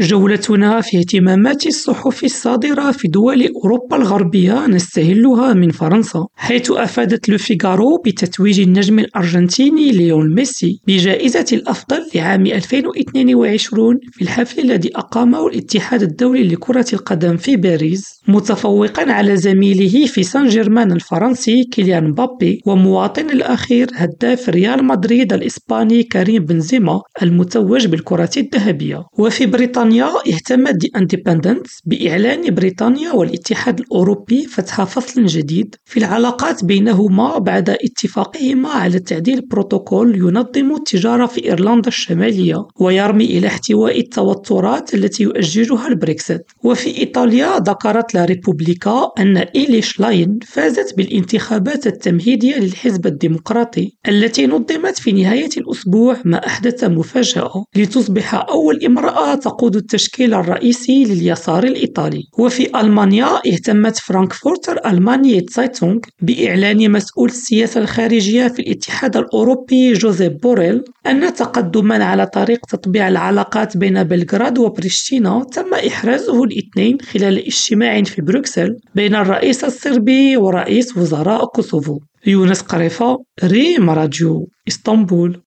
جولتنا في اهتمامات الصحف الصادرة في دول أوروبا الغربية نستهلها من فرنسا حيث أفادت لوفيغارو بتتويج النجم الأرجنتيني ليونيل ميسي بجائزة الأفضل لعام 2022 في الحفل الذي أقامه الاتحاد الدولي لكرة القدم في باريس متفوقا على زميله في سان جيرمان الفرنسي كيليان مبابي ومواطن الأخير هداف ريال مدريد الإسباني كريم بنزيما المتوج بالكرة الذهبية. وفي بريطانيا اهتمت دي اندبندنت بإعلان بريطانيا والاتحاد الأوروبي فتح فصل جديد في العلاقات بينهما بعد اتفاقهما على تعديل بروتوكول ينظم التجارة في إيرلندا الشمالية ويرمي إلى احتواء التوترات التي يؤججها البريكسيت. وفي إيطاليا ذكرت لا ريبوبليكا أن إيلي شلاين فازت بالانتخابات التمهيدية للحزب الديمقراطي التي نظمت في نهاية الأسبوع ما أحدث مفاجأة. لتصبح أول امرأة تقود التشكيل الرئيسي لليسار الإيطالي. وفي ألمانيا اهتمت فرانكفورتر ألغماينه تسايتونغ بإعلان مسؤول السياسة الخارجية في الاتحاد الأوروبي جوزيف بوريل أن تقدما على طريق تطبيع العلاقات بين بلغراد وبريشتينا تم إحرازه الاثنين خلال اجتماع في بروكسل بين الرئيس الصربي ورئيس وزراء كوسوفو. يونس قريفة ريم راديو إسطنبول.